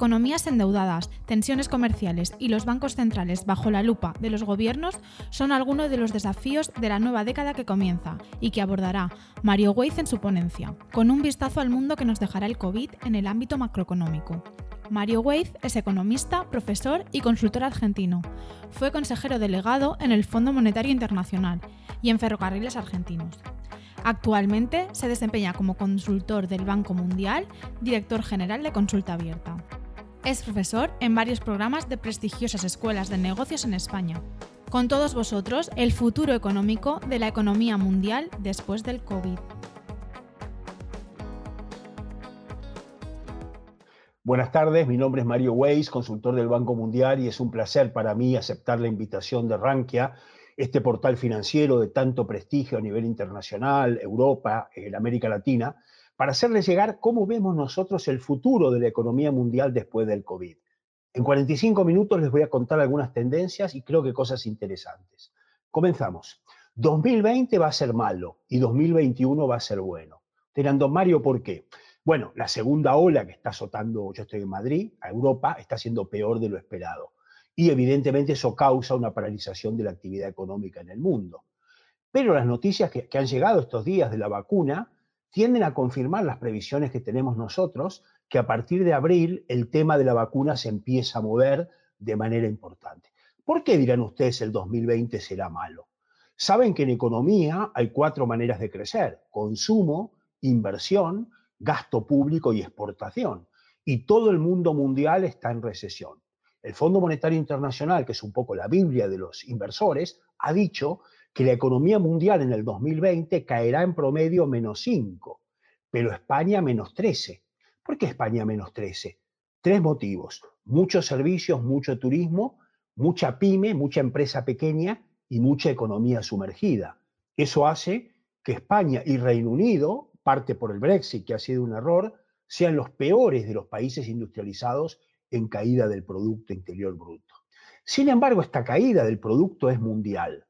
Economías endeudadas, tensiones comerciales y los bancos centrales bajo la lupa de los gobiernos son algunos de los desafíos de la nueva década que comienza y que abordará Mario Weiz en su ponencia, con un vistazo al mundo que nos dejará el COVID en el ámbito macroeconómico. Mario Weiz es economista, profesor y consultor argentino. Fue consejero delegado en el Fondo Monetario Internacional y en Ferrocarriles Argentinos. Actualmente se desempeña como consultor del Banco Mundial, director general de Consulta Abierta. Es profesor en varios programas de prestigiosas escuelas de negocios en España. Con todos vosotros, el futuro económico de la economía mundial después del COVID. Buenas tardes, mi nombre es Mario Weiss, consultor del Banco Mundial, y es un placer para mí aceptar la invitación de Rankia, este portal financiero de tanto prestigio a nivel internacional, Europa, en América Latina, para hacerles llegar cómo vemos nosotros el futuro de la economía mundial después del COVID. En 45 minutos les voy a contar algunas tendencias y creo que cosas interesantes. Comenzamos. 2020 va a ser malo y 2021 va a ser bueno. Dirán, Mario, ¿por qué? Bueno, la segunda ola que está azotando, yo estoy en Madrid, a Europa, está siendo peor de lo esperado. Y evidentemente eso causa una paralización de la actividad económica en el mundo. Pero las noticias que han llegado estos días de la vacuna tienden a confirmar las previsiones que tenemos nosotros, que a partir de abril el tema de la vacuna se empieza a mover de manera importante. ¿Por qué dirán ustedes el 2020 será malo? Saben que en economía hay cuatro maneras de crecer, consumo, inversión, gasto público y exportación. Y todo el mundo mundial está en recesión. El Fondo Monetario Internacional, que es un poco la Biblia de los inversores, ha dicho que la economía mundial en el 2020 caerá en promedio menos 5, pero España menos 13. ¿Por qué España menos 13? Tres motivos. Muchos servicios, mucho turismo, mucha pyme, mucha empresa pequeña y mucha economía sumergida. Eso hace que España y Reino Unido, parte por el Brexit, que ha sido un error, sean los peores de los países industrializados en caída del Producto Interior Bruto. Sin embargo, esta caída del producto es mundial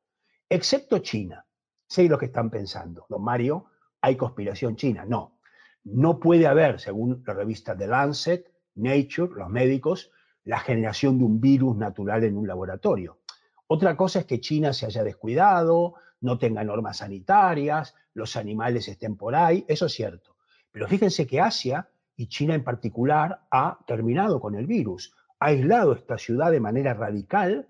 excepto China. Sé lo que están pensando. Don Mario, hay conspiración china. No, no puede haber, según la revista The Lancet, Nature, los médicos, la generación de un virus natural en un laboratorio. Otra cosa es que China se haya descuidado, no tenga normas sanitarias, los animales estén por ahí, eso es cierto. Pero fíjense que Asia, y China en particular, ha terminado con el virus, ha aislado esta ciudad de manera radical,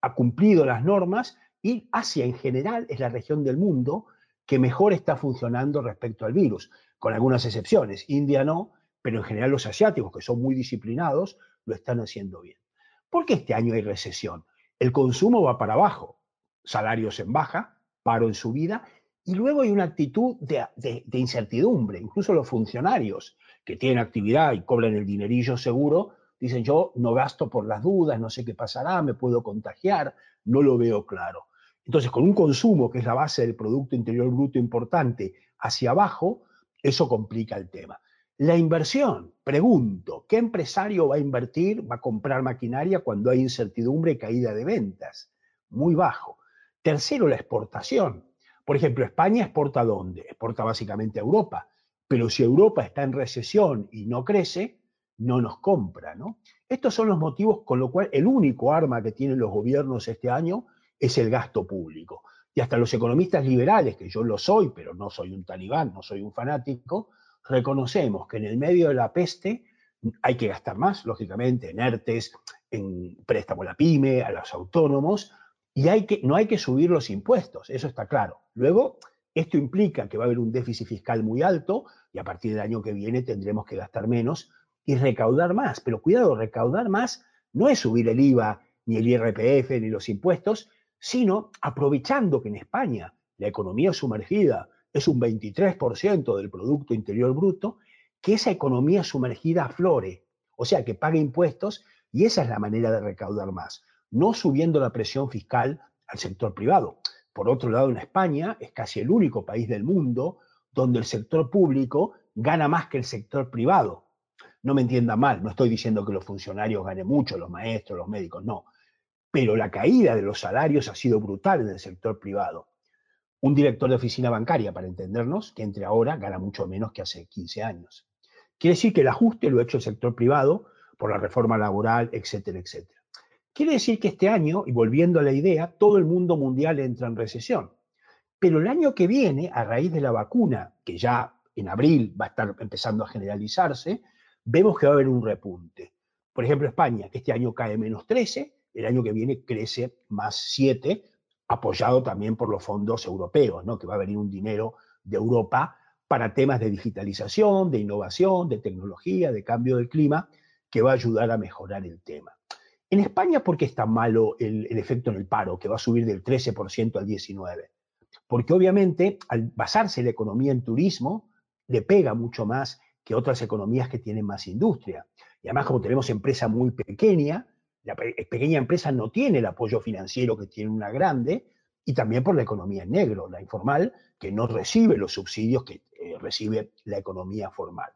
ha cumplido las normas y Asia en general es la región del mundo que mejor está funcionando respecto al virus, con algunas excepciones. India no, pero en general los asiáticos, que son muy disciplinados, lo están haciendo bien. ¿Por qué este año hay recesión? El consumo va para abajo, salarios en baja, paro en subida, y luego hay una actitud de, de incertidumbre. Incluso los funcionarios que tienen actividad y cobran el dinerillo seguro, dicen yo no gasto por las dudas, no sé qué pasará, me puedo contagiar, no lo veo claro. Entonces, con un consumo que es la base del Producto Interior Bruto importante hacia abajo, eso complica el tema. La inversión, pregunto, ¿qué empresario va a invertir, va a comprar maquinaria cuando hay incertidumbre y caída de ventas? Muy bajo. Tercero, la exportación. Por ejemplo, España exporta dónde? Exporta básicamente a Europa. Pero si Europa está en recesión y no crece, no nos compra, ¿no? Estos son los motivos con lo cual el único arma que tienen los gobiernos este año es el gasto público. Y hasta los economistas liberales, que yo lo soy, pero no soy un talibán, no soy un fanático, reconocemos que en el medio de la peste hay que gastar más, lógicamente, en ERTES, en préstamo a la pyme, a los autónomos, y hay que, no hay que subir los impuestos, eso está claro. Luego, esto implica que va a haber un déficit fiscal muy alto y a partir del año que viene tendremos que gastar menos y recaudar más. Pero cuidado, recaudar más no es subir el IVA, ni el IRPF, ni los impuestos, sino aprovechando que en España la economía sumergida es un 23% del Producto Interior Bruto, que esa economía sumergida aflore, o sea, que pague impuestos y esa es la manera de recaudar más, no subiendo la presión fiscal al sector privado. Por otro lado, en España es casi el único país del mundo donde el sector público gana más que el sector privado. No me entienda mal, no estoy diciendo que los funcionarios ganen mucho, los maestros, los médicos, no. Pero la caída de los salarios ha sido brutal en el sector privado. Un director de oficina bancaria, para entendernos, que entre ahora gana mucho menos que hace 15 años. Quiere decir que el ajuste lo ha hecho el sector privado por la reforma laboral, etcétera, etcétera. Quiere decir que este año, y volviendo a la idea, todo el mundo mundial entra en recesión. Pero el año que viene, a raíz de la vacuna, que ya en abril va a estar empezando a generalizarse, vemos que va a haber un repunte. Por ejemplo, España, que este año cae menos 13, el año que viene crece más 7, apoyado también por los fondos europeos, ¿no? que va a venir un dinero de Europa para temas de digitalización, de innovación, de tecnología, de cambio del clima, que va a ayudar a mejorar el tema. En España, ¿por qué es tan malo el, el efecto en el paro, que va a subir del 13% al 19%? Porque obviamente al basarse la economía en turismo, le pega mucho más que otras economías que tienen más industria. Y además, como tenemos empresa muy pequeña, la pequeña empresa no tiene el apoyo financiero que tiene una grande, y también por la economía en negro, la informal, que no recibe los subsidios que eh, recibe la economía formal.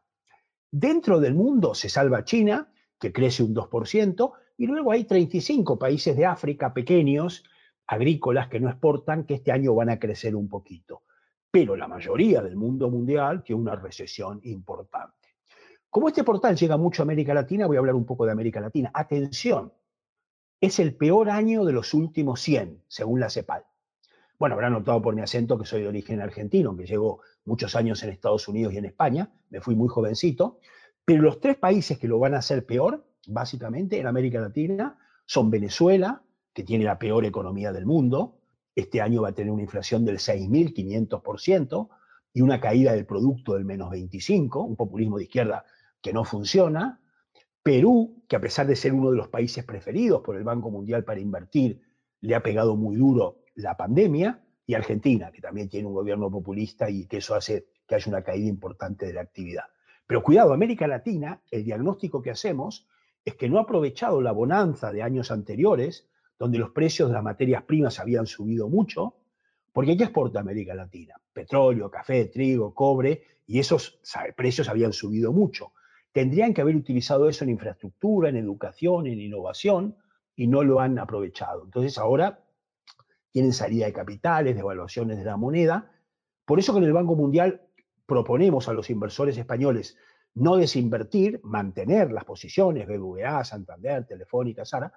Dentro del mundo se salva China, que crece un 2%, y luego hay 35 países de África pequeños, agrícolas, que no exportan, que este año van a crecer un poquito pero la mayoría del mundo mundial tiene una recesión importante. Como este portal llega mucho a América Latina, voy a hablar un poco de América Latina. Atención, es el peor año de los últimos 100, según la CEPAL. Bueno, habrán notado por mi acento que soy de origen argentino, que llevo muchos años en Estados Unidos y en España, me fui muy jovencito, pero los tres países que lo van a hacer peor, básicamente, en América Latina, son Venezuela, que tiene la peor economía del mundo, este año va a tener una inflación del 6.500% y una caída del producto del menos 25%, un populismo de izquierda que no funciona. Perú, que a pesar de ser uno de los países preferidos por el Banco Mundial para invertir, le ha pegado muy duro la pandemia. Y Argentina, que también tiene un gobierno populista y que eso hace que haya una caída importante de la actividad. Pero cuidado, América Latina, el diagnóstico que hacemos es que no ha aprovechado la bonanza de años anteriores donde los precios de las materias primas habían subido mucho, porque ¿qué exporta América Latina? Petróleo, café, trigo, cobre, y esos precios habían subido mucho. Tendrían que haber utilizado eso en infraestructura, en educación, en innovación, y no lo han aprovechado. Entonces ahora tienen salida de capitales, devaluaciones de la moneda. Por eso en el Banco Mundial proponemos a los inversores españoles no desinvertir, mantener las posiciones, BBVA, Santander, Telefónica, Sara,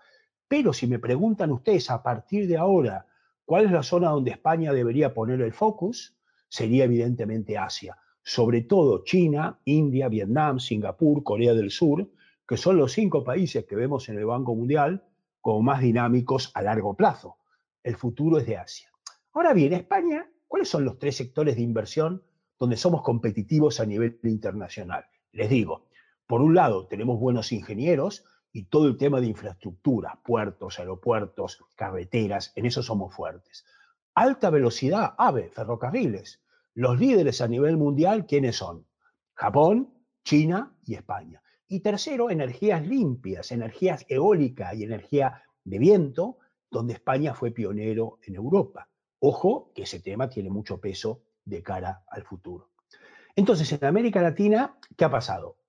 pero si me preguntan ustedes a partir de ahora cuál es la zona donde España debería poner el focus, sería evidentemente Asia, sobre todo China, India, Vietnam, Singapur, Corea del Sur, que son los cinco países que vemos en el Banco Mundial como más dinámicos a largo plazo. El futuro es de Asia. Ahora bien, España, ¿cuáles son los tres sectores de inversión donde somos competitivos a nivel internacional? Les digo, por un lado, tenemos buenos ingenieros, y todo el tema de infraestructura, puertos, aeropuertos, carreteras, en eso somos fuertes. Alta velocidad, AVE, ferrocarriles. Los líderes a nivel mundial, ¿quiénes son? Japón, China y España. Y tercero, energías limpias, energías eólica y energía de viento, donde España fue pionero en Europa. Ojo que ese tema tiene mucho peso de cara al futuro. Entonces, en América Latina, ¿qué ha pasado?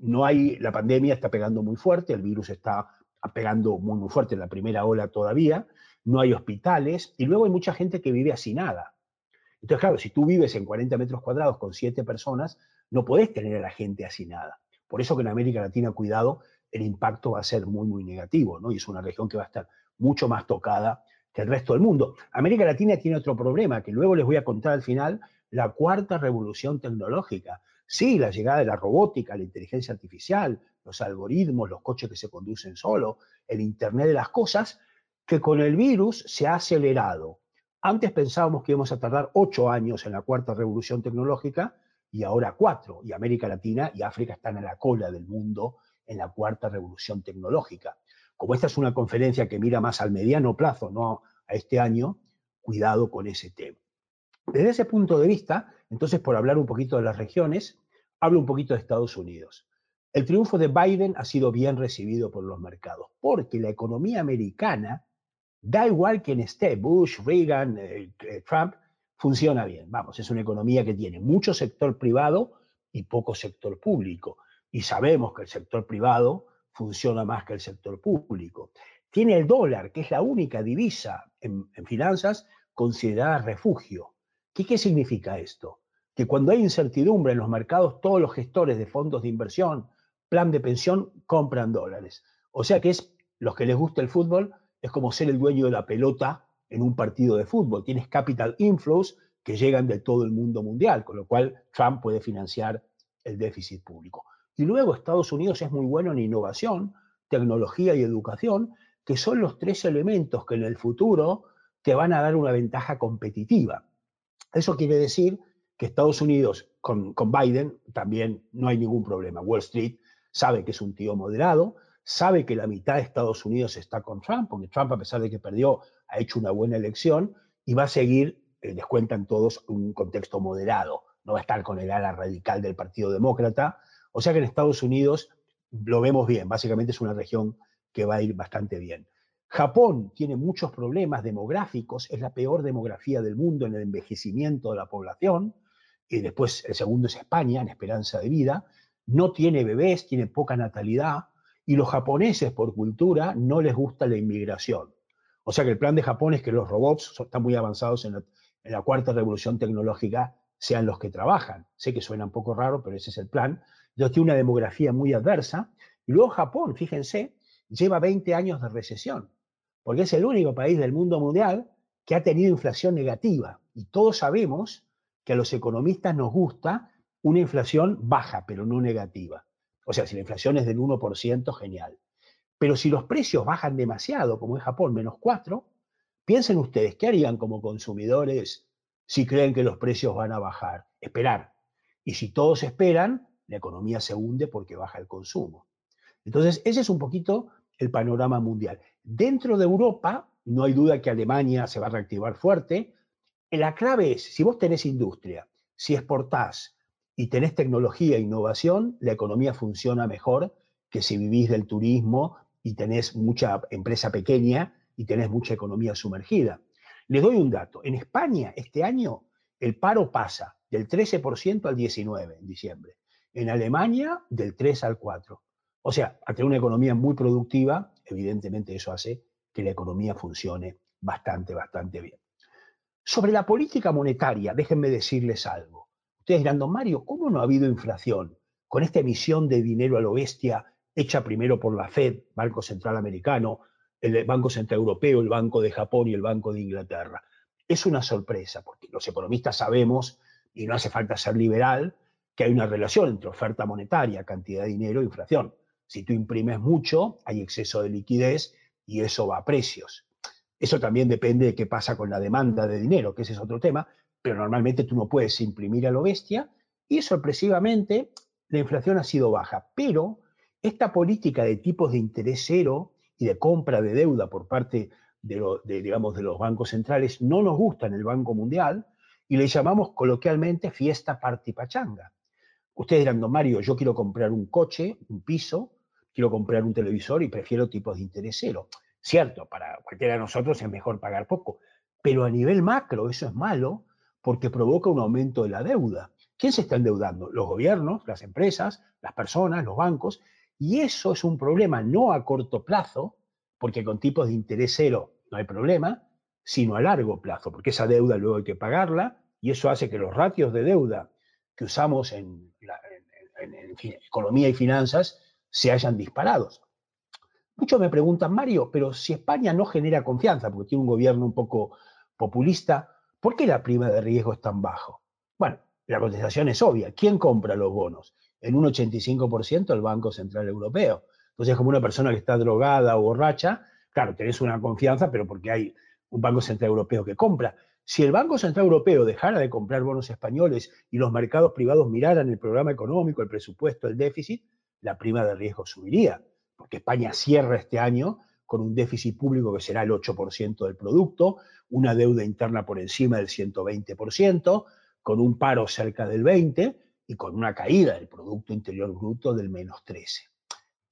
no hay, la pandemia está pegando muy fuerte, el virus está pegando muy, muy fuerte en la primera ola todavía, no hay hospitales y luego hay mucha gente que vive así nada. Entonces, claro, si tú vives en 40 metros cuadrados con 7 personas, no podés tener a la gente así nada. Por eso que en América Latina, cuidado, el impacto va a ser muy, muy negativo, ¿no? Y es una región que va a estar mucho más tocada que el resto del mundo. América Latina tiene otro problema, que luego les voy a contar al final, la cuarta revolución tecnológica. Sí, la llegada de la robótica, la inteligencia artificial, los algoritmos, los coches que se conducen solo, el Internet de las cosas, que con el virus se ha acelerado. Antes pensábamos que íbamos a tardar ocho años en la cuarta revolución tecnológica y ahora cuatro. Y América Latina y África están a la cola del mundo en la cuarta revolución tecnológica. Como esta es una conferencia que mira más al mediano plazo, no a este año, cuidado con ese tema. Desde ese punto de vista, entonces por hablar un poquito de las regiones, hablo un poquito de Estados Unidos. El triunfo de Biden ha sido bien recibido por los mercados, porque la economía americana Da igual quién esté, Bush, Reagan, eh, eh, Trump, funciona bien. Vamos, es una economía que tiene mucho sector privado y poco sector público. Y sabemos que el sector privado funciona más que el sector público. Tiene el dólar, que es la única divisa en, finanzas considerada refugio. ¿Qué, ¿Qué significa esto? Que cuando hay incertidumbre en los mercados, todos los gestores de fondos de inversión, plan de pensión, compran dólares. O sea que es los que les gusta el fútbol, es como ser el dueño de la pelota en un partido de fútbol. Tienes capital inflows que llegan de todo el mundo mundial, con lo cual Trump puede financiar el déficit público. Y luego Estados Unidos es muy bueno en innovación, tecnología y educación, que son los tres elementos que en el futuro te van a dar una ventaja competitiva. Eso quiere decir que Estados Unidos con, con Biden también no hay ningún problema. Wall Street sabe que es un tío moderado, sabe que la mitad de Estados Unidos está con Trump, porque Trump, a pesar de que perdió, ha hecho una buena elección y va a seguir, eh, les cuentan todos, un contexto moderado. No va a estar con el ala radical del Partido Demócrata. O sea que en Estados Unidos lo vemos bien. Básicamente es una región que va a ir bastante bien. Japón tiene muchos problemas demográficos, es la peor demografía del mundo en el envejecimiento de la población. Y después el segundo es España, en esperanza de vida. No tiene bebés, tiene poca natalidad y los japoneses, por cultura, no les gusta la inmigración. O sea que el plan de Japón es que los robots están muy avanzados en la, cuarta revolución tecnológica, sean los que trabajan. Sé que suena un poco raro, pero ese es el plan. Entonces tiene una demografía muy adversa. Y luego Japón, fíjense, lleva 20 años de recesión, porque es el único país del mundo mundial que ha tenido inflación negativa. Y todos sabemos que a los economistas nos gusta una inflación baja, pero no negativa. O sea, si la inflación es del 1%, genial. Pero si los precios bajan demasiado, como en Japón, menos 4, piensen ustedes, ¿qué harían como consumidores si creen que los precios van a bajar? Esperar. Y si todos esperan, la economía se hunde porque baja el consumo. Entonces, ese es un poquito el panorama mundial. Dentro de Europa, no hay duda que Alemania se va a reactivar fuerte. La clave es, si vos tenés industria, si exportás, y tenés tecnología e innovación, la economía funciona mejor que si vivís del turismo y tenés mucha empresa pequeña y tenés mucha economía sumergida. Les doy un dato. En España, este año, el paro pasa del 13% al 19% en diciembre. En Alemania, del 3 al 4. O sea, al tener una economía muy productiva, evidentemente eso hace que la economía funcione bastante, bastante bien. Sobre la política monetaria, déjenme decirles algo. Ustedes dirán, Mario, ¿cómo no ha habido inflación con esta emisión de dinero a lo bestia hecha primero por la Fed, Banco Central Americano, el Banco Central Europeo, el Banco de Japón y el Banco de Inglaterra? Es una sorpresa, porque los economistas sabemos, y no hace falta ser liberal, que hay una relación entre oferta monetaria, cantidad de dinero e inflación. Si tú imprimes mucho, hay exceso de liquidez y eso va a precios. Eso también depende de qué pasa con la demanda de dinero, que ese es otro tema, pero normalmente tú no puedes imprimir a lo bestia y sorpresivamente la inflación ha sido baja. Pero esta política de tipos de interés cero y de compra de deuda por parte de, los bancos centrales no nos gusta en el Banco Mundial y le llamamos coloquialmente fiesta party pachanga. Ustedes dirán, don Mario, yo quiero comprar un coche, un piso, quiero comprar un televisor y prefiero tipos de interés cero. Cierto, para cualquiera de nosotros es mejor pagar poco, pero a nivel macro eso es malo porque provoca un aumento de la deuda. ¿Quién se está endeudando? Los gobiernos, las empresas, las personas, los bancos. Y eso es un problema no a corto plazo, porque con tipos de interés cero no hay problema, sino a largo plazo, porque esa deuda luego hay que pagarla y eso hace que los ratios de deuda que usamos en, economía y finanzas se hayan disparados. Muchos me preguntan, Mario, pero si España no genera confianza, porque tiene un gobierno un poco populista, ¿Por qué la prima de riesgo es tan bajo? Bueno, la contestación es obvia. ¿Quién compra los bonos? En un 85% el Banco Central Europeo. Entonces, como una persona que está drogada o borracha, claro, tenés una confianza, pero porque hay un Banco Central Europeo que compra. Si el Banco Central Europeo dejara de comprar bonos españoles y los mercados privados miraran el programa económico, el presupuesto, el déficit, la prima de riesgo subiría, porque España cierra este año con un déficit público que será el 8% del producto, una deuda interna por encima del 120%, con un paro cerca del 20% y con una caída del Producto Interior Bruto del menos 13%.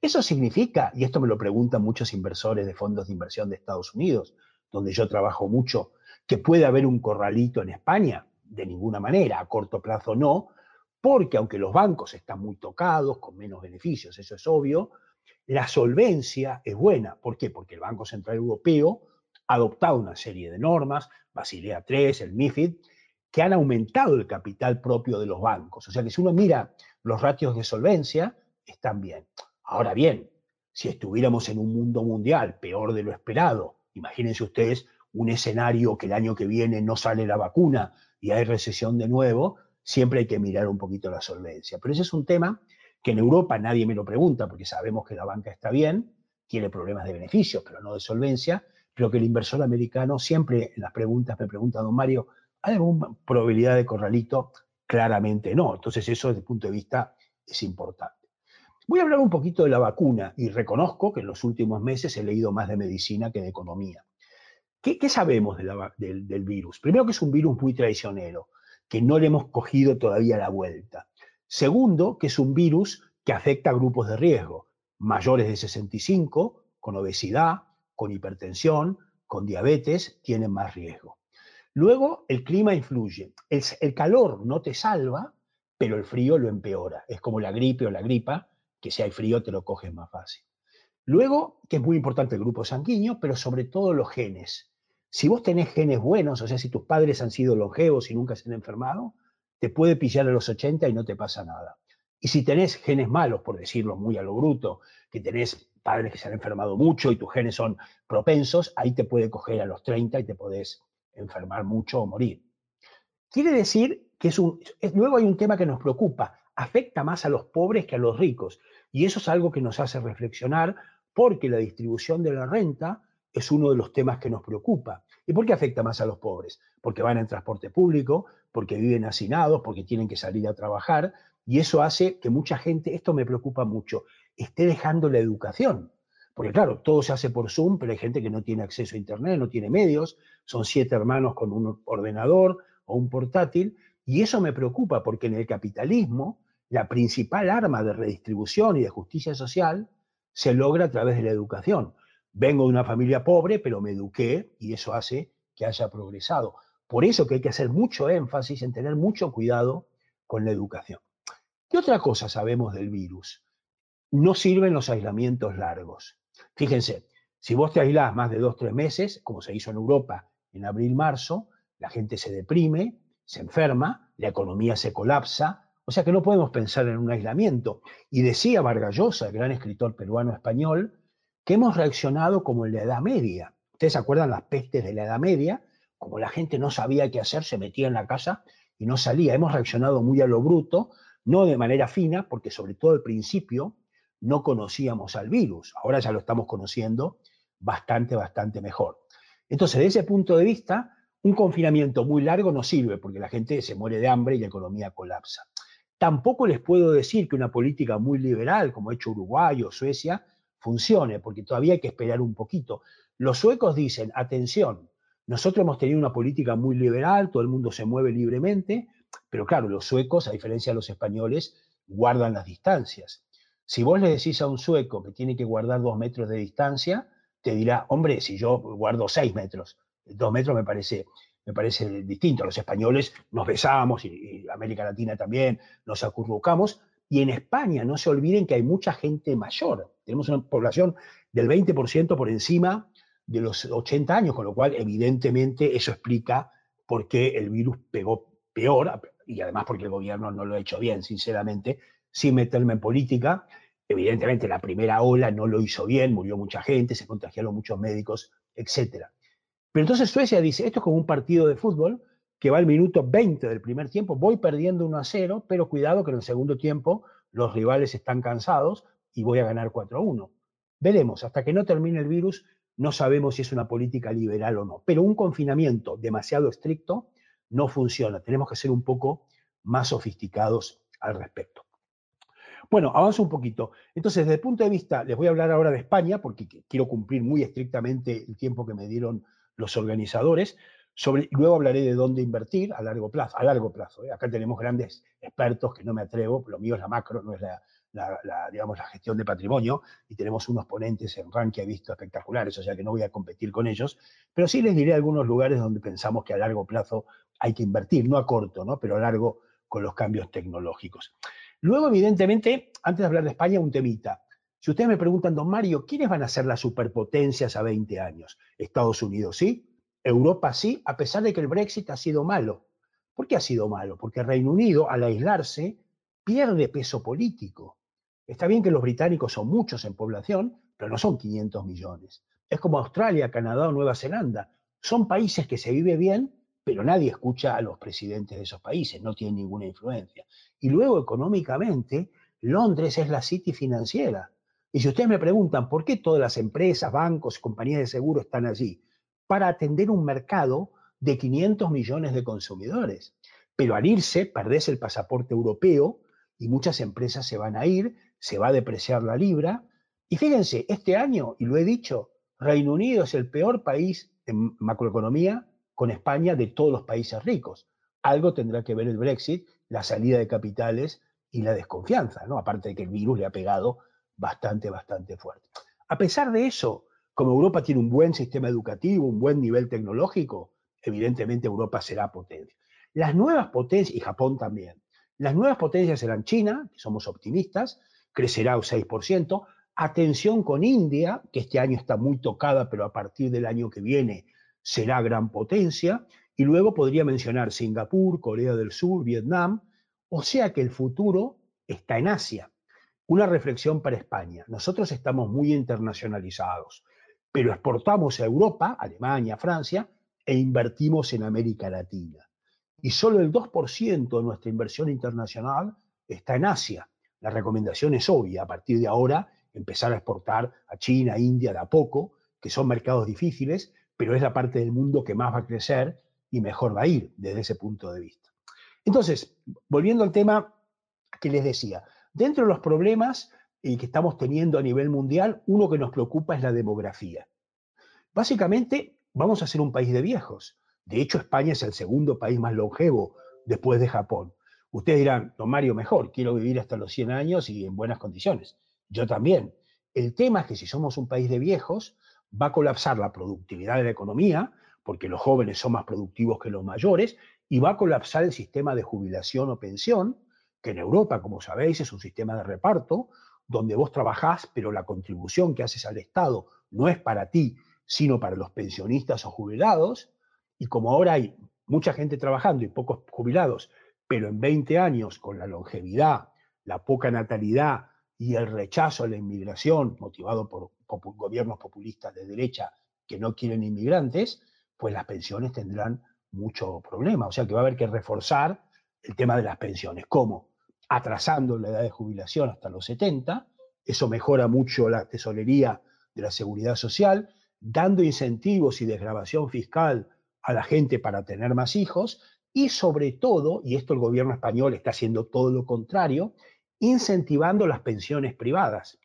Eso significa, y esto me lo preguntan muchos inversores de fondos de inversión de Estados Unidos, donde yo trabajo mucho, que puede haber un corralito en España? De ninguna manera, a corto plazo no, porque aunque los bancos están muy tocados, con menos beneficios, eso es obvio, la solvencia es buena. ¿Por qué? Porque el Banco Central Europeo ha adoptado una serie de normas, Basilea III, el MIFID, que han aumentado el capital propio de los bancos. O sea que si uno mira los ratios de solvencia, están bien. Ahora bien, si estuviéramos en un mundo mundial peor de lo esperado, imagínense ustedes un escenario que el año que viene no sale la vacuna y hay recesión de nuevo, siempre hay que mirar un poquito la solvencia. Pero ese es un tema que en Europa nadie me lo pregunta porque sabemos que la banca está bien, tiene problemas de beneficios, pero no de solvencia, pero que el inversor americano siempre en las preguntas me pregunta, don Mario, ¿hay alguna probabilidad de corralito? Claramente no. Entonces eso desde el punto de vista es importante. Voy a hablar un poquito de la vacuna y reconozco que en los últimos meses he leído más de medicina que de economía. ¿Qué, sabemos del, del virus? Primero que es un virus muy traicionero, que no le hemos cogido todavía la vuelta. Segundo, que es un virus que afecta a grupos de riesgo, mayores de 65, con obesidad, con hipertensión, con diabetes, tienen más riesgo. Luego, el clima influye. El, calor no te salva, pero el frío lo empeora. Es como la gripe o la gripa, que si hay frío te lo coges más fácil. Luego, que es muy importante el grupo sanguíneo, pero sobre todo los genes. Si vos tenés genes buenos, o sea, si tus padres han sido longevos y nunca se han enfermado, te puede pillar a los 80 y no te pasa nada. Y si tenés genes malos, por decirlo muy a lo bruto, que tenés padres que se han enfermado mucho y tus genes son propensos, ahí te puede coger a los 30 y te podés enfermar mucho o morir. Quiere decir que es un, luego hay un tema que nos preocupa, afecta más a los pobres que a los ricos. Y eso es algo que nos hace reflexionar porque la distribución de la renta es uno de los temas que nos preocupa. ¿Y por qué afecta más a los pobres? Porque van en transporte público, porque viven hacinados, porque tienen que salir a trabajar, y eso hace que mucha gente, esto me preocupa mucho, esté dejando la educación. Porque claro, todo se hace por Zoom, pero hay gente que no tiene acceso a Internet, no tiene medios, son siete hermanos con un ordenador o un portátil, y eso me preocupa porque en el capitalismo la principal arma de redistribución y de justicia social se logra a través de la educación. Vengo de una familia pobre, pero me eduqué y eso hace que haya progresado. Por eso que hay que hacer mucho énfasis en tener mucho cuidado con la educación. ¿Qué otra cosa sabemos del virus? No sirven los aislamientos largos. Fíjense, si vos te aislás más de dos, tres meses, como se hizo en Europa en abril-marzo, la gente se deprime, se enferma, la economía se colapsa, o sea que no podemos pensar en un aislamiento. Y decía Vargallosa, el gran escritor peruano-español, que hemos reaccionado como en la Edad Media. Ustedes se acuerdan las pestes de la Edad Media, como la gente no sabía qué hacer, se metía en la casa y no salía. Hemos reaccionado muy a lo bruto, no de manera fina, porque sobre todo al principio no conocíamos al virus. Ahora ya lo estamos conociendo bastante, bastante mejor. Entonces, desde ese punto de vista, un confinamiento muy largo no sirve porque la gente se muere de hambre y la economía colapsa. Tampoco les puedo decir que una política muy liberal, como ha hecho Uruguay o Suecia, funcione, porque todavía hay que esperar un poquito. Los suecos dicen, atención, nosotros hemos tenido una política muy liberal, todo el mundo se mueve libremente, pero claro, los suecos, a diferencia de los españoles, guardan las distancias. Si vos le decís a un sueco que tiene que guardar dos metros de distancia, te dirá, hombre, si yo guardo seis metros, dos metros me parece, me parece distinto. Los españoles nos besamos, y, y América Latina también, nos acurrucamos, y en España, no se olviden que hay mucha gente mayor. Tenemos una población del 20% por encima de los 80 años, con lo cual evidentemente eso explica por qué el virus pegó peor, y además porque el gobierno no lo ha hecho bien, sinceramente, sin meterme en política. Evidentemente la primera ola no lo hizo bien, murió mucha gente, se contagiaron muchos médicos, etc. Pero entonces Suecia dice, esto es como un partido de fútbol, que va al minuto 20 del primer tiempo, voy perdiendo 1 a 0, pero cuidado que en el segundo tiempo los rivales están cansados y voy a ganar 4 a 1. Veremos, hasta que no termine el virus, no sabemos si es una política liberal o no, pero un confinamiento demasiado estricto no funciona, tenemos que ser un poco más sofisticados al respecto. Bueno, avanzo un poquito. Entonces, desde el punto de vista, les voy a hablar ahora de España, porque quiero cumplir muy estrictamente el tiempo que me dieron los organizadores luego hablaré de dónde invertir a largo plazo. A largo plazo ¿eh? Acá tenemos grandes expertos que no me atrevo, lo mío es la macro, no es la, la, digamos, la gestión de patrimonio y tenemos unos ponentes en Rankia visto espectaculares, o sea que no voy a competir con ellos, pero sí les diré algunos lugares donde pensamos que a largo plazo hay que invertir, no a corto, ¿no? pero a largo con los cambios tecnológicos. Luego, evidentemente, antes de hablar de España, un temita. Si ustedes me preguntan, don Mario, ¿quiénes van a ser las superpotencias a 20 años? Estados Unidos, ¿sí? Europa, sí, a pesar de que el Brexit ha sido malo. ¿Por qué ha sido malo? Porque Reino Unido, al aislarse, pierde peso político. Está bien que los británicos son muchos en población, pero no son 500 millones. Es como Australia, Canadá o Nueva Zelanda. Son países que se vive bien, pero nadie escucha a los presidentes de esos países, no tienen ninguna influencia. Y luego, económicamente, Londres es la city financiera. Y si ustedes me preguntan por qué todas las empresas, bancos, compañías de seguro están allí, para atender un mercado de 500 millones de consumidores. Pero al irse, perdés el pasaporte europeo y muchas empresas se van a ir, se va a depreciar la libra. Y fíjense, este año, y lo he dicho, Reino Unido es el peor país en macroeconomía con España de todos los países ricos. Algo tendrá que ver el Brexit, la salida de capitales y la desconfianza, ¿no? Aparte de que el virus le ha pegado bastante, bastante fuerte. A pesar de eso, como Europa tiene un buen sistema educativo, un buen nivel tecnológico, evidentemente Europa será potencia. Las nuevas potencias, y Japón también, las nuevas potencias serán China, que somos optimistas, crecerá un 6%. Atención con India, que este año está muy tocada, pero a partir del año que viene será gran potencia. Y luego podría mencionar Singapur, Corea del Sur, Vietnam. O sea que el futuro está en Asia. Una reflexión para España. Nosotros estamos muy internacionalizados, pero exportamos a Europa, Alemania, Francia, e invertimos en América Latina y solo el 2% de nuestra inversión internacional está en Asia. La recomendación es obvia, a partir de ahora empezar a exportar a China, India de a poco, que son mercados difíciles, pero es la parte del mundo que más va a crecer y mejor va a ir desde ese punto de vista. Entonces, volviendo al tema que les decía, dentro de los problemas eh, que estamos teniendo a nivel mundial, uno que nos preocupa es la demografía. Básicamente, vamos a ser un país de viejos. De hecho, España es el segundo país más longevo después de Japón. Ustedes dirán, don Mario, mejor, quiero vivir hasta los 100 años y en buenas condiciones. Yo también. El tema es que si somos un país de viejos, va a colapsar la productividad de la economía, porque los jóvenes son más productivos que los mayores, y va a colapsar el sistema de jubilación o pensión, que en Europa, como sabéis, es un sistema de reparto, donde vos trabajás, pero la contribución que haces al Estado no es para ti, sino para los pensionistas o jubilados, y como ahora hay mucha gente trabajando y pocos jubilados, pero en 20 años con la longevidad, la poca natalidad y el rechazo a la inmigración motivado por, gobiernos populistas de derecha que no quieren inmigrantes, pues las pensiones tendrán mucho problema. O sea que va a haber que reforzar el tema de las pensiones. ¿Cómo? Atrasando la edad de jubilación hasta los 70, eso mejora mucho la tesorería de la seguridad social, dando incentivos y desgrabación fiscal a la gente para tener más hijos y sobre todo, y esto el gobierno español está haciendo todo lo contrario, incentivando las pensiones privadas.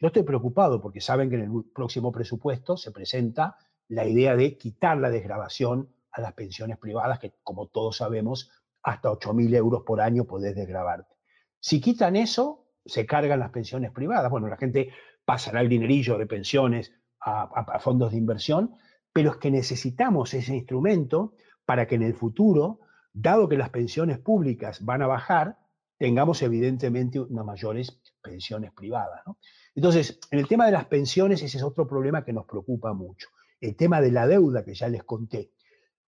Yo estoy preocupado porque saben que en el próximo presupuesto se presenta la idea de quitar la desgrabación a las pensiones privadas, que como todos sabemos, hasta 8.000 euros por año podés desgrabarte. Si quitan eso, se cargan las pensiones privadas. Bueno, la gente pasará el dinerillo de pensiones a, a fondos de inversión, pero es que necesitamos ese instrumento para que en el futuro, dado que las pensiones públicas van a bajar, tengamos evidentemente unas mayores pensiones privadas. Entonces, en el tema de las pensiones, ese es otro problema que nos preocupa mucho. El tema de la deuda que ya les conté.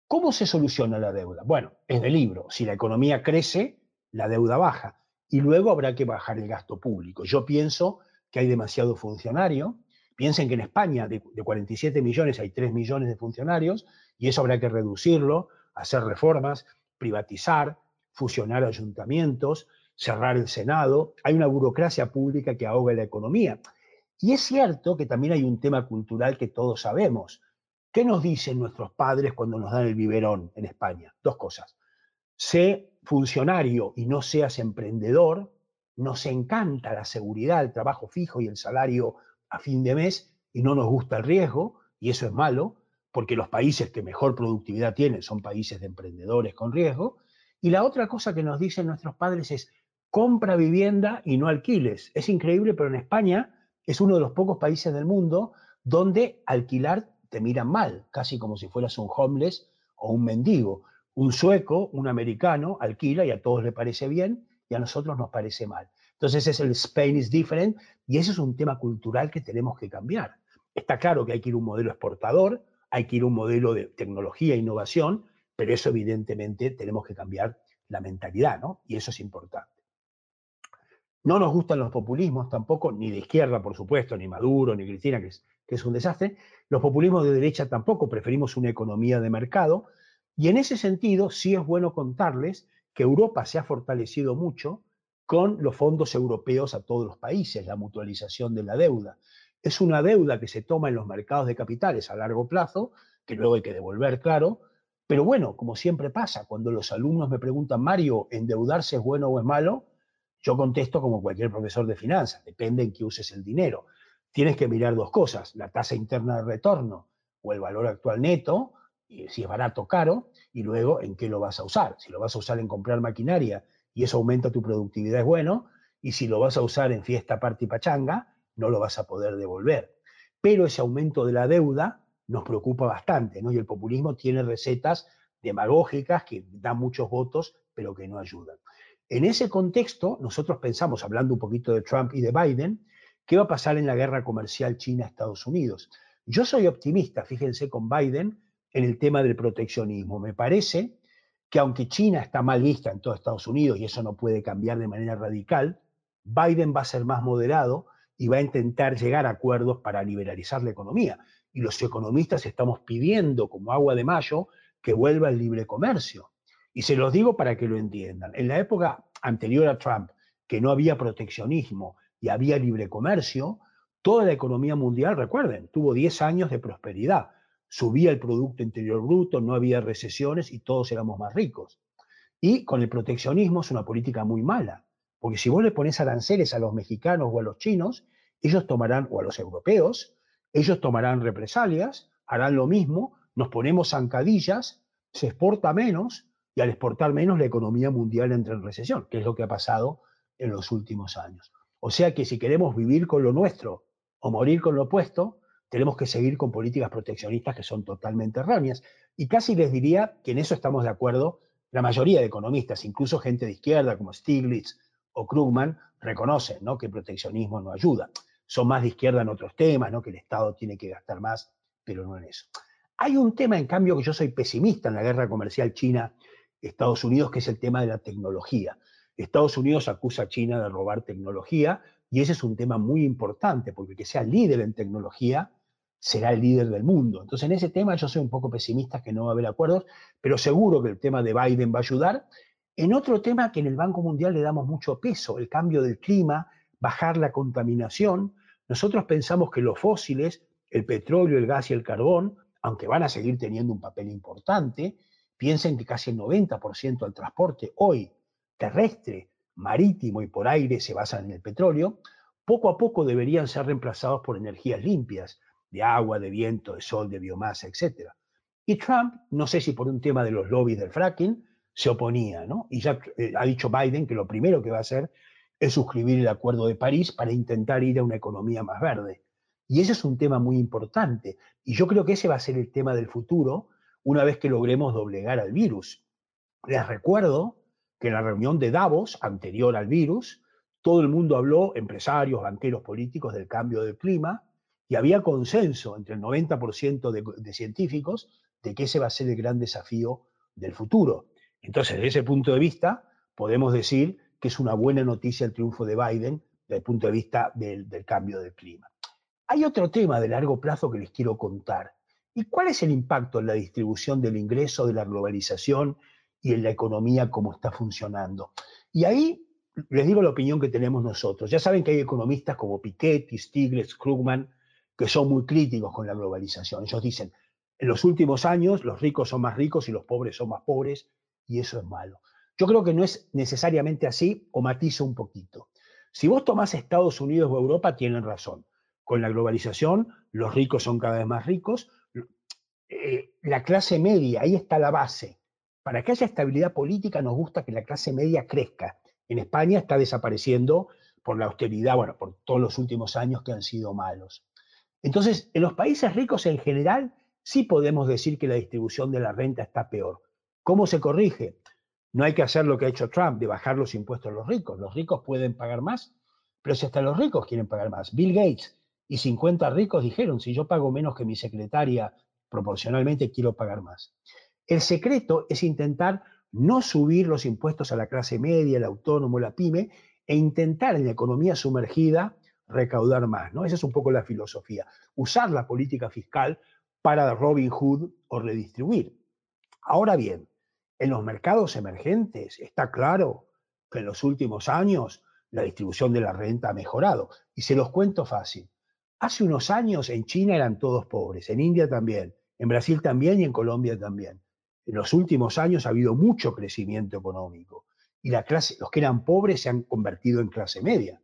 ¿Cómo se soluciona la deuda? Bueno, en el libro, si la economía crece, la deuda baja y luego habrá que bajar el gasto público. Yo pienso que hay demasiado funcionario, Piensen que en España de, 47 millones hay 3 millones de funcionarios y eso habrá que reducirlo, hacer reformas, privatizar, fusionar ayuntamientos, cerrar el Senado. Hay una burocracia pública que ahoga la economía. Y es cierto que también hay un tema cultural que todos sabemos. ¿Qué nos dicen nuestros padres cuando nos dan el biberón en España? Dos cosas. Sé funcionario y no seas emprendedor. Nos encanta la seguridad, el trabajo fijo y el salario a fin de mes y no nos gusta el riesgo, y eso es malo, porque los países que mejor productividad tienen son países de emprendedores con riesgo. Y la otra cosa que nos dicen nuestros padres es, compra vivienda y no alquiles. Es increíble, pero en España es uno de los pocos países del mundo donde alquilar te miran mal, casi como si fueras un homeless o un mendigo. Un sueco, un americano, alquila y a todos le parece bien y a nosotros nos parece mal. Entonces es el Spain is different y ese es un tema cultural que tenemos que cambiar. Está claro que hay que ir a un modelo exportador, hay que ir a un modelo de tecnología e innovación, pero eso evidentemente tenemos que cambiar la mentalidad, ¿no? Y eso es importante. No nos gustan los populismos tampoco, ni de izquierda, por supuesto, ni Maduro, ni Cristina, que es, que es un desastre. Los populismos de derecha tampoco, preferimos una economía de mercado. Y en ese sentido, sí es bueno contarles que Europa se ha fortalecido mucho con los fondos europeos a todos los países, la mutualización de la deuda. Es una deuda que se toma en los mercados de capitales a largo plazo, que luego hay que devolver, claro. Pero bueno, como siempre pasa, cuando los alumnos me preguntan, Mario, ¿endeudarse es bueno o es malo? Yo contesto como cualquier profesor de finanzas, depende en qué uses el dinero. Tienes que mirar dos cosas, la tasa interna de retorno o el valor actual neto, si es barato o caro, y luego en qué lo vas a usar. Si lo vas a usar en comprar maquinaria y eso aumenta tu productividad es bueno, y si lo vas a usar en fiesta, parte y pachanga, no lo vas a poder devolver. Pero ese aumento de la deuda nos preocupa bastante, ¿no? Y el populismo tiene recetas demagógicas que dan muchos votos, pero que no ayudan. En ese contexto, nosotros pensamos, hablando un poquito de Trump y de Biden, qué va a pasar en la guerra comercial China-Estados Unidos. Yo soy optimista, fíjense, con Biden en el tema del proteccionismo. Me parece que aunque China está mal vista en todo Estados Unidos y eso no puede cambiar de manera radical, Biden va a ser más moderado y va a intentar llegar a acuerdos para liberalizar la economía. Y los economistas estamos pidiendo como agua de mayo que vuelva el libre comercio. Y se los digo para que lo entiendan. En la época anterior a Trump, que no había proteccionismo y había libre comercio, toda la economía mundial, recuerden, tuvo 10 años de prosperidad. Subía el Producto Interior Bruto, no había recesiones y todos éramos más ricos. Y con el proteccionismo es una política muy mala, porque si vos le pones aranceles a los mexicanos o a los chinos, ellos tomarán, o a los europeos, ellos tomarán represalias, harán lo mismo, nos ponemos zancadillas, se exporta menos y al exportar menos la economía mundial entra en recesión, que es lo que ha pasado en los últimos años. O sea que si queremos vivir con lo nuestro o morir con lo opuesto, tenemos que seguir con políticas proteccionistas que son totalmente erróneas. Y casi les diría que en eso estamos de acuerdo la mayoría de economistas, incluso gente de izquierda como Stiglitz o Krugman, reconocen ¿no? que el proteccionismo no ayuda. Son más de izquierda en otros temas, ¿no? que el Estado tiene que gastar más, pero no en eso. Hay un tema, en cambio, que yo soy pesimista en la guerra comercial China Estados Unidos, que es el tema de la tecnología. Estados Unidos acusa a China de robar tecnología y ese es un tema muy importante, porque que sea líder en tecnología será el líder del mundo. Entonces, en ese tema yo soy un poco pesimista que no va a haber acuerdos, pero seguro que el tema de Biden va a ayudar. En otro tema que en el Banco Mundial le damos mucho peso, el cambio del clima, bajar la contaminación, nosotros pensamos que los fósiles, el petróleo, el gas y el carbón, aunque van a seguir teniendo un papel importante, Piensen que casi el 90% del transporte hoy terrestre, marítimo y por aire se basan en el petróleo, poco a poco deberían ser reemplazados por energías limpias, de agua, de viento, de sol, de biomasa, etc. Y Trump, no sé si por un tema de los lobbies del fracking, se oponía, ¿no? Y ya eh, ha dicho Biden que lo primero que va a hacer es suscribir el Acuerdo de París para intentar ir a una economía más verde. Y ese es un tema muy importante. Y yo creo que ese va a ser el tema del futuro, una vez que logremos doblegar al virus. Les recuerdo que en la reunión de Davos, anterior al virus, todo el mundo habló, empresarios, banqueros, políticos, del cambio del clima, y había consenso entre el 90% de, de, científicos de que ese va a ser el gran desafío del futuro. Entonces, desde ese punto de vista, podemos decir que es una buena noticia el triunfo de Biden desde el punto de vista del, cambio del clima. Hay otro tema de largo plazo que les quiero contar, ¿Y cuál es el impacto en la distribución del ingreso, de la globalización y en la economía como está funcionando? Y ahí les digo la opinión que tenemos nosotros. Ya saben que hay economistas como Piketty, Stiglitz, Krugman, que son muy críticos con la globalización. Ellos dicen, en los últimos años los ricos son más ricos y los pobres son más pobres, y eso es malo. Yo creo que no es necesariamente así, o matizo un poquito. Si vos tomás Estados Unidos o Europa, tienen razón. Con la globalización, los ricos son cada vez más ricos, eh, la clase media, ahí está la base. Para que haya estabilidad política nos gusta que la clase media crezca En España está desapareciendo por la austeridad, bueno, por todos los últimos años que han sido malos. Entonces, en los países ricos en general sí podemos decir que la distribución de la renta está peor. ¿Cómo se corrige? No hay que hacer lo que ha hecho Trump, de bajar los impuestos a los ricos. Los ricos pueden pagar más, pero si hasta los ricos quieren pagar más. Bill Gates y 50 ricos dijeron, si yo pago menos que mi secretaria proporcionalmente, quiero pagar más. El secreto es intentar no subir los impuestos a la clase media, el autónomo, la pyme, e intentar en la economía sumergida recaudar más. Esa es un poco la filosofía. Usar la política fiscal para Robin Hood o redistribuir. Ahora bien, en los mercados emergentes está claro que en los últimos años la distribución de la renta ha mejorado. Y se los cuento fácil. Hace unos años en China eran todos pobres, en India también, en Brasil también y en Colombia también. En los últimos años ha habido mucho crecimiento económico y la clase, los que eran pobres se han convertido en clase media.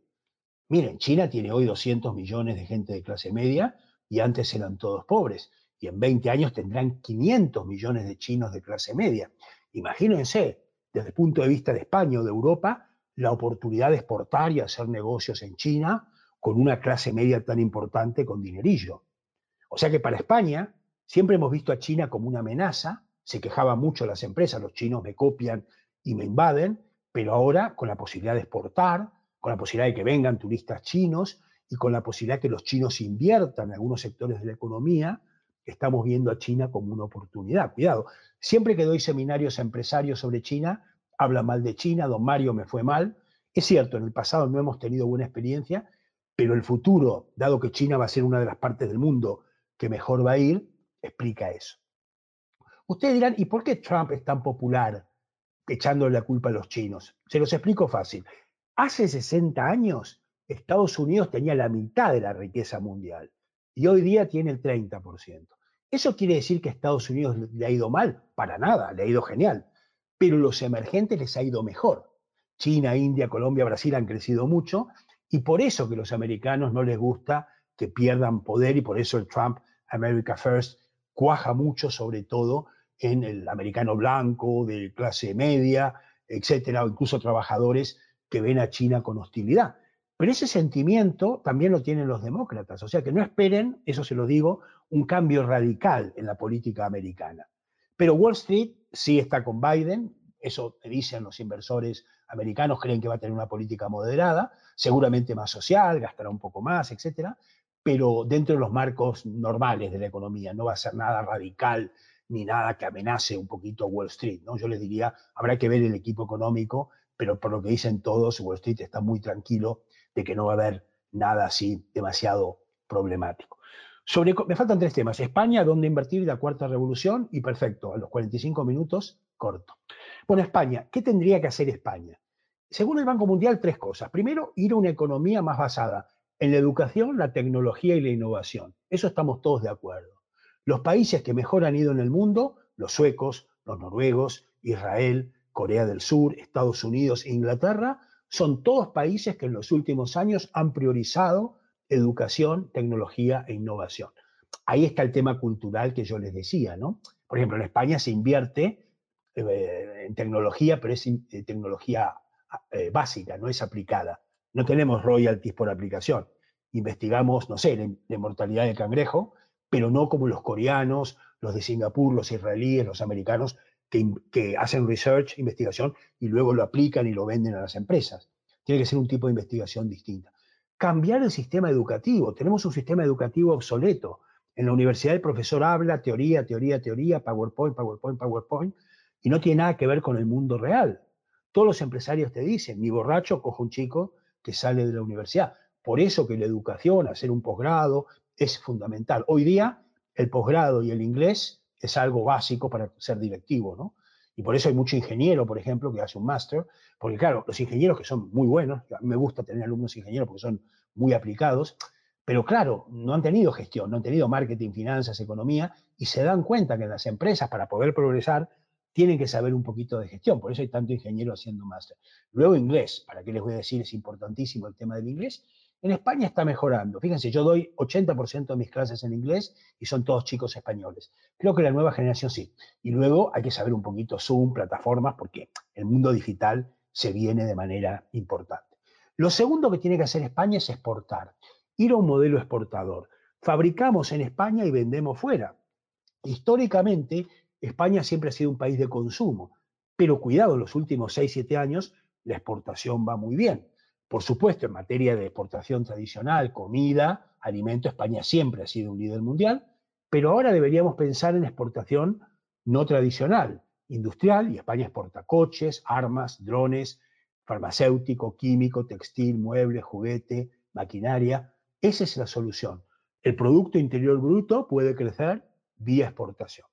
Miren, China tiene hoy 200 millones de gente de clase media y antes eran todos pobres. Y en 20 años tendrán 500 millones de chinos de clase media. Imagínense, desde el punto de vista de España o de Europa, la oportunidad de exportar y hacer negocios en China con una clase media tan importante con dinerillo. O sea que para España siempre hemos visto a China como una amenaza, se quejaban mucho las empresas, los chinos me copian y me invaden, pero ahora con la posibilidad de exportar, con la posibilidad de que vengan turistas chinos y con la posibilidad de que los chinos inviertan en algunos sectores de la economía, estamos viendo a China como una oportunidad. Cuidado, siempre que doy seminarios a empresarios sobre China, habla mal de China, don Mario me fue mal. Es cierto, en el pasado no hemos tenido buena experiencia, pero el futuro, dado que China va a ser una de las partes del mundo que mejor va a ir, explica eso. Ustedes dirán, ¿y por qué Trump es tan popular echándole la culpa a los chinos? Se los explico fácil. Hace 60 años, Estados Unidos tenía la mitad de la riqueza mundial y hoy día tiene el 30%. ¿Eso quiere decir que a Estados Unidos le ha ido mal? Para nada, le ha ido genial. Pero los emergentes les ha ido mejor. China, India, Colombia, Brasil han crecido mucho y por eso que los americanos no les gusta que pierdan poder y por eso el Trump America First cuaja mucho, sobre todo en el americano blanco, de clase media, etcétera, o incluso trabajadores que ven a China con hostilidad. Pero ese sentimiento también lo tienen los demócratas, o sea que no esperen, eso se lo digo, un cambio radical en la política americana. Pero Wall Street sí está con Biden, eso dicen los inversores americanos, creen que va a tener una política moderada, seguramente más social, gastará un poco más, etcétera, pero dentro de los marcos normales de la economía, no va a ser nada radical ni nada que amenace un poquito Wall Street. ¿no? Yo les diría, habrá que ver el equipo económico, pero por lo que dicen todos, Wall Street está muy tranquilo de que no va a haber nada así demasiado problemático. Sobre, me faltan tres temas. España, dónde invertir, la cuarta revolución, y perfecto, a los 45 minutos, corto. Bueno, España, ¿qué tendría que hacer España? Según el Banco Mundial, tres cosas. Primero, ir a una economía más basada en la educación, la tecnología y la innovación. Eso estamos todos de acuerdo. Los países que mejor han ido en el mundo, los suecos, los noruegos, Israel, Corea del Sur, Estados Unidos e Inglaterra, son todos países que en los últimos años han priorizado educación, tecnología e innovación. Ahí está el tema cultural que yo les decía, ¿no? Por ejemplo, en España se invierte eh, en tecnología, pero es eh, tecnología eh, básica, no es aplicada. No tenemos royalties por aplicación. Investigamos, no sé, la, mortalidad del cangrejo, pero no como los coreanos, los de Singapur, los israelíes, los americanos, que, hacen research, investigación, y luego lo aplican y lo venden a las empresas. Tiene que ser un tipo de investigación distinta. Cambiar el sistema educativo. Tenemos un sistema educativo obsoleto. En la universidad el profesor habla teoría, teoría, teoría, PowerPoint, PowerPoint, PowerPoint, y no tiene nada que ver con el mundo real. Todos los empresarios te dicen, mi borracho cojo un chico que sale de la universidad. Por eso que la educación, hacer un posgrado, es fundamental. Hoy día el posgrado y el inglés es algo básico para ser directivo, ¿no? Y por eso hay mucho ingeniero, por ejemplo, que hace un máster, porque claro, los ingenieros que son muy buenos, me gusta tener alumnos ingenieros porque son muy aplicados, pero claro, no han tenido gestión, no han tenido marketing, finanzas, economía, y se dan cuenta que las empresas, para poder progresar, tienen que saber un poquito de gestión, por eso hay tanto ingeniero haciendo máster. Luego inglés, ¿para qué les voy a decir? Es importantísimo el tema del inglés. En España está mejorando. Fíjense, yo doy 80% de mis clases en inglés y son todos chicos españoles. Creo que la nueva generación sí. Y luego hay que saber un poquito Zoom, plataformas, porque el mundo digital se viene de manera importante. Lo segundo que tiene que hacer España es exportar, ir a un modelo exportador. Fabricamos en España y vendemos fuera. Históricamente, España siempre ha sido un país de consumo, pero cuidado, en los últimos 6, 7 años la exportación va muy bien. Por supuesto, en materia de exportación tradicional, comida, alimento, España siempre ha sido un líder mundial, pero ahora deberíamos pensar en exportación no tradicional, industrial, y España exporta coches, armas, drones, farmacéutico, químico, textil, muebles, juguete, maquinaria. Esa es la solución. El Producto Interior Bruto puede crecer vía exportación.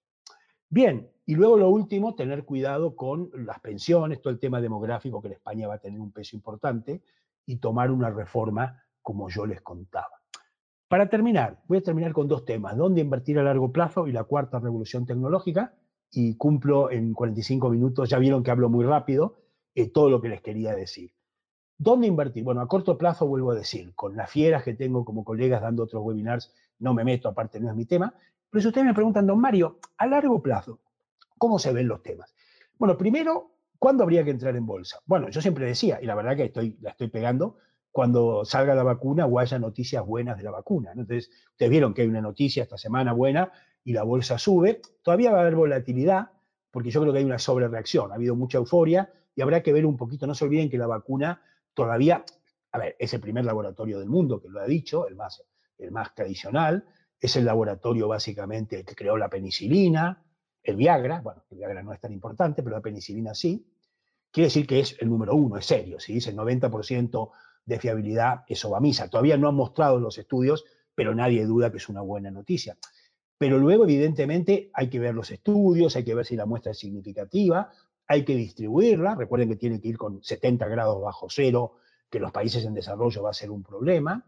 Bien, y luego lo último, tener cuidado con las pensiones, todo el tema demográfico que en España va a tener un peso importante y tomar una reforma como yo les contaba. Para terminar, voy a terminar con dos temas, dónde invertir a largo plazo y la cuarta revolución tecnológica, y cumplo en 45 minutos, ya vieron que hablo muy rápido, eh, todo lo que les quería decir. ¿Dónde invertir? Bueno, a corto plazo vuelvo a decir, con las fieras que tengo como colegas dando otros webinars, no me meto, aparte no es mi tema, pero si ustedes me preguntan, don Mario, a largo plazo, ¿cómo se ven los temas? Bueno, primero, ¿cuándo habría que entrar en bolsa? Bueno, yo siempre decía, y la verdad que estoy, la estoy pegando, cuando salga la vacuna o haya noticias buenas de la vacuna. Entonces, ustedes vieron que hay una noticia esta semana buena y la bolsa sube. Todavía va a haber volatilidad, porque yo creo que hay una sobrereacción. Ha habido mucha euforia y habrá que ver un poquito. No se olviden que la vacuna todavía, a ver, es el primer laboratorio del mundo que lo ha dicho, el más, el más tradicional. Es el laboratorio básicamente que creó la penicilina, el Viagra. Bueno, el Viagra no es tan importante, pero la penicilina sí. Quiere decir que es el número uno, es serio. Si dice el 90% de fiabilidad, eso va misa. Todavía no han mostrado los estudios, pero nadie duda que es una buena noticia. Pero luego, evidentemente, hay que ver los estudios, hay que ver si la muestra es significativa, hay que distribuirla. Recuerden que tiene que ir con 70 grados bajo cero, que los países en desarrollo va a ser un problema.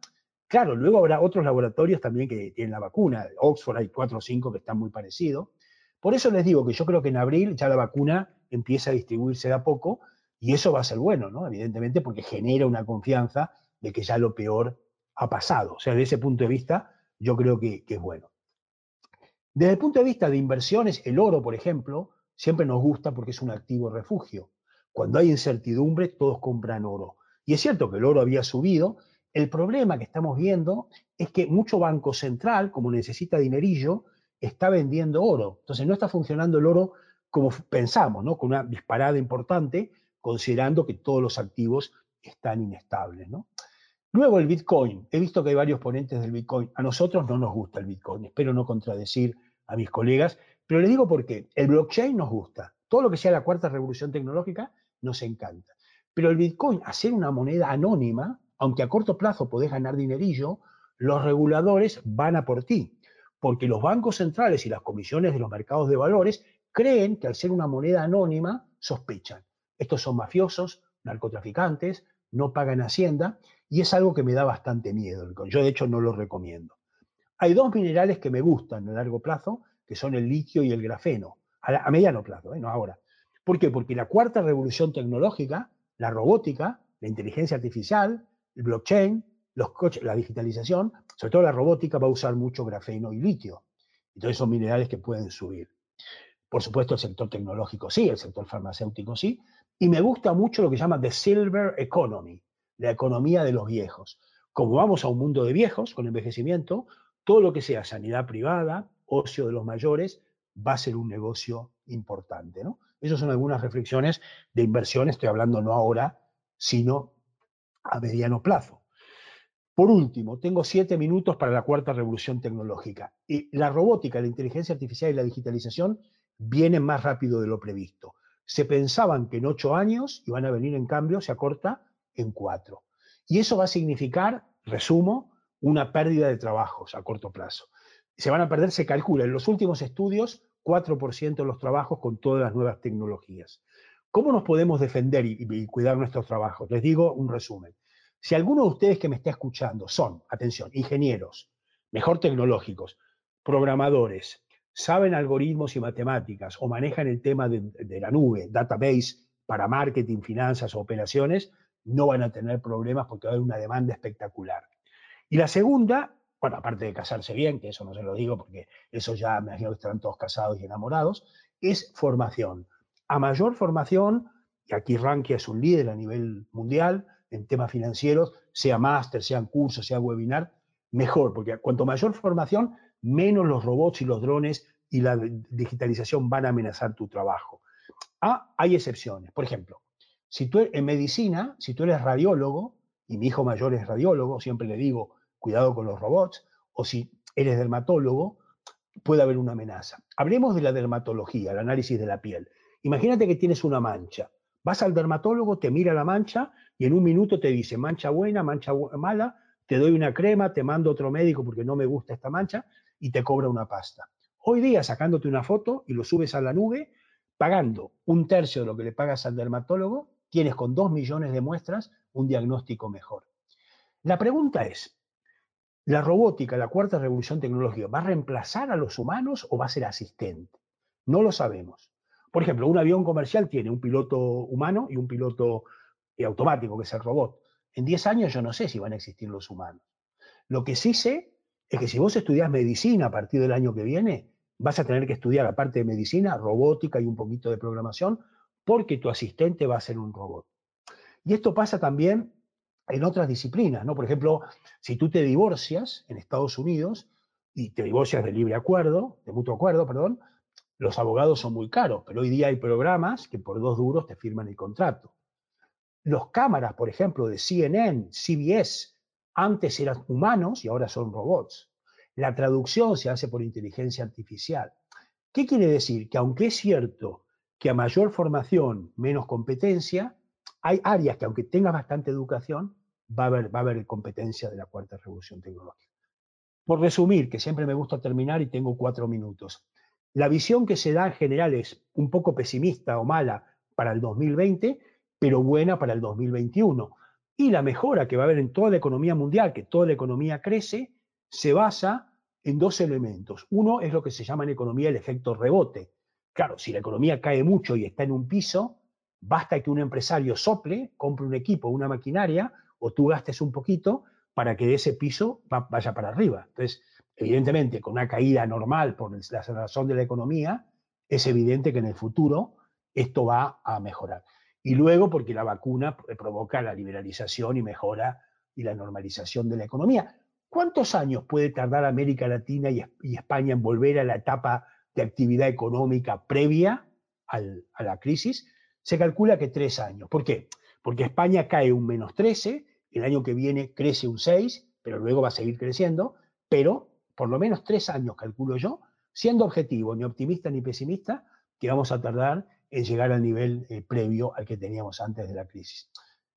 Claro, luego habrá otros laboratorios también que tienen la vacuna. Oxford hay cuatro o cinco que están muy parecidos. Por eso les digo que yo creo que en abril ya la vacuna empieza a distribuirse de a poco y eso va a ser bueno, ¿no? Evidentemente, porque genera una confianza de que ya lo peor ha pasado. O sea, desde ese punto de vista, yo creo que, es bueno. Desde el punto de vista de inversiones, el oro, por ejemplo, siempre nos gusta porque es un activo refugio. Cuando hay incertidumbre, todos compran oro. Y es cierto que el oro había subido. El problema que estamos viendo es que mucho banco central, como necesita dinerillo, está vendiendo oro. Entonces no está funcionando el oro como pensamos, ¿no? Con una disparada importante, considerando que todos los activos están inestables. Luego el Bitcoin. He visto que hay varios ponentes del Bitcoin. A nosotros no nos gusta el Bitcoin. Espero no contradecir a mis colegas, pero les digo por qué. El blockchain nos gusta. Todo lo que sea la cuarta revolución tecnológica nos encanta. Pero el Bitcoin, hacer una moneda anónima, aunque a corto plazo podés ganar dinerillo, los reguladores van a por ti. Porque los bancos centrales y las comisiones de los mercados de valores creen que al ser una moneda anónima sospechan. Estos son mafiosos, narcotraficantes, no pagan hacienda y es algo que me da bastante miedo. Yo de hecho no lo recomiendo. Hay dos minerales que me gustan a largo plazo, que son el litio y el grafeno, a, mediano plazo, ¿eh? no ahora. ¿Por qué? Porque la cuarta revolución tecnológica, la robótica, la inteligencia artificial, el blockchain, la digitalización, sobre todo la robótica, va a usar mucho grafeno y litio. Entonces son minerales que pueden subir. Por supuesto, el sector tecnológico sí, el sector farmacéutico sí, y me gusta mucho lo que llama The Silver Economy, la economía de los viejos. Como vamos a un mundo de viejos con envejecimiento, todo lo que sea sanidad privada, ocio de los mayores, va a ser un negocio importante. ¿no? Esas son algunas reflexiones de inversión, estoy hablando no ahora, sino a mediano plazo. Por último, tengo siete minutos para la cuarta revolución tecnológica. Y la robótica, la inteligencia artificial y la digitalización vienen más rápido de lo previsto. Se pensaban que en ocho años iban a venir en cambio, se acorta en cuatro. Y eso va a significar, resumo, una pérdida de trabajos a corto plazo. Se van a perder, se calcula en los últimos estudios, 4% de los trabajos con todas las nuevas tecnologías. ¿Cómo nos podemos defender y, y, cuidar nuestros trabajos? Les digo un resumen. Si alguno de ustedes que me está escuchando son, atención, ingenieros, mejor tecnológicos, programadores, saben algoritmos y matemáticas o manejan el tema de, la nube, database para marketing, finanzas o operaciones, no van a tener problemas porque va a haber una demanda espectacular. Y la segunda, bueno, aparte de casarse bien, que eso no se lo digo porque eso ya me imagino que están todos casados y enamorados, es formación. A mayor formación, y aquí Rankia es un líder a nivel mundial en temas financieros, sea máster, sean cursos, sea webinar, mejor, porque cuanto mayor formación, menos los robots y los drones y la digitalización van a amenazar tu trabajo. Ah, hay excepciones. Por ejemplo, si tú en medicina, si tú eres radiólogo, y mi hijo mayor es radiólogo, siempre le digo, cuidado con los robots, o si eres dermatólogo, puede haber una amenaza. Hablemos de la dermatología, el análisis de la piel. Imagínate que tienes una mancha. Vas al dermatólogo, te mira la mancha y en un minuto te dice mancha buena, mancha mala, te doy una crema, te mando otro médico porque no me gusta esta mancha y te cobra una pasta. Hoy día sacándote una foto y lo subes a la nube, pagando un tercio de lo que le pagas al dermatólogo, tienes con dos millones de muestras un diagnóstico mejor. La pregunta es, ¿la robótica, la cuarta revolución tecnológica, va a reemplazar a los humanos o va a ser asistente? No lo sabemos. Por ejemplo, un avión comercial tiene un piloto humano y un piloto eh, automático, que es el robot. En 10 años yo no sé si van a existir los humanos. Lo que sí sé es que si vos estudias medicina a partir del año que viene, vas a tener que estudiar, aparte de medicina, robótica y un poquito de programación, porque tu asistente va a ser un robot. Y esto pasa también en otras disciplinas, ¿no? Por ejemplo, si tú te divorcias en Estados Unidos y te divorcias de libre acuerdo, de mutuo acuerdo, perdón, los abogados son muy caros, pero hoy día hay programas que por dos duros te firman el contrato. Los cámaras, por ejemplo, de CNN, CBS, antes eran humanos y ahora son robots. La traducción se hace por inteligencia artificial. ¿Qué quiere decir? Que aunque es cierto que a mayor formación, menos competencia, hay áreas que aunque tengas bastante educación, va a haber, va a haber competencia de la cuarta revolución tecnológica. Por resumir, que siempre me gusta terminar y tengo cuatro minutos, la visión que se da en general es un poco pesimista o mala para el 2020, pero buena para el 2021. Y la mejora que va a haber en toda la economía mundial, que toda la economía crece, se basa en dos elementos. Uno es lo que se llama en economía el efecto rebote. Claro, si la economía cae mucho y está en un piso, basta que un empresario sople, compre un equipo, una maquinaria, o tú gastes un poquito para que ese piso vaya para arriba. Entonces, evidentemente, con una caída normal por la razón de la economía, es evidente que en el futuro esto va a mejorar. Y luego, porque la vacuna provoca la liberalización y mejora y la normalización de la economía. ¿Cuántos años puede tardar América Latina y, España en volver a la etapa de actividad económica previa a la crisis? Se calcula que tres años. ¿Por qué? Porque España cae un menos 13, el año que viene crece un 6, pero luego va a seguir creciendo, pero por lo menos tres años, calculo yo, siendo objetivo, ni optimista ni pesimista, que vamos a tardar en llegar al nivel eh, previo al que teníamos antes de la crisis.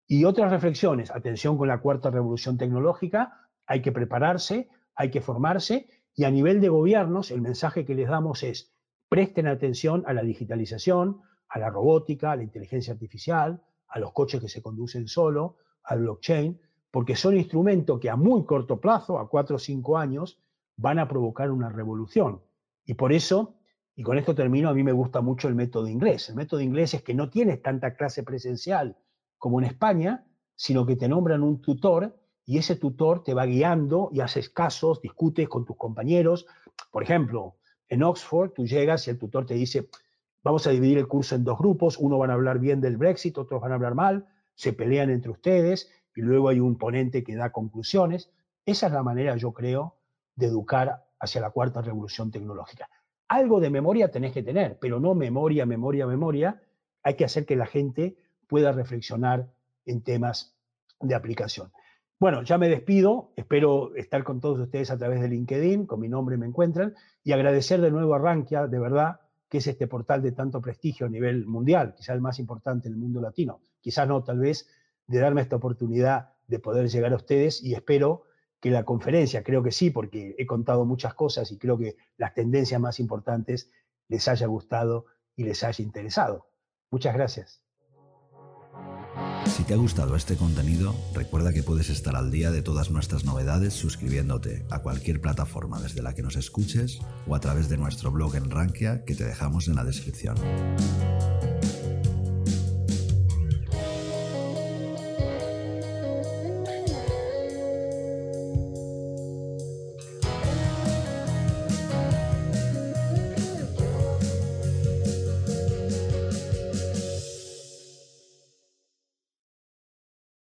Y otras reflexiones, atención con la cuarta revolución tecnológica, hay que prepararse, hay que formarse y a nivel de gobiernos el mensaje que les damos es presten atención a la digitalización, a la robótica, a la inteligencia artificial, a los coches que se conducen solo, al blockchain, porque son instrumentos que a muy corto plazo, a cuatro o cinco años, van a provocar una revolución. Y por eso, y con esto termino, a mí me gusta mucho el método inglés. El método inglés es que no tienes tanta clase presencial como en España, sino que te nombran un tutor y ese tutor te va guiando y haces casos, discutes con tus compañeros. Por ejemplo, en Oxford tú llegas y el tutor te dice, vamos a dividir el curso en dos grupos, uno van a hablar bien del Brexit, otros van a hablar mal, se pelean entre ustedes y luego hay un ponente que da conclusiones. Esa es la manera, yo creo, de educar hacia la cuarta revolución tecnológica. Algo de memoria tenés que tener, pero no memoria, memoria, memoria. Hay que hacer que la gente pueda reflexionar en temas de aplicación. Bueno, ya me despido, espero estar con todos ustedes a través de LinkedIn, con mi nombre me encuentran, y agradecer de nuevo a Rankia, de verdad, que es este portal de tanto prestigio a nivel mundial, quizá el más importante en el mundo latino, quizá no, tal vez, de darme esta oportunidad de poder llegar a ustedes y espero que la conferencia, creo que sí, porque he contado muchas cosas y creo que las tendencias más importantes les haya gustado y les haya interesado. Muchas gracias. Si te ha gustado este contenido, recuerda que puedes estar al día de todas nuestras novedades suscribiéndote a cualquier plataforma desde la que nos escuches o a través de nuestro blog en Rankia que te dejamos en la descripción.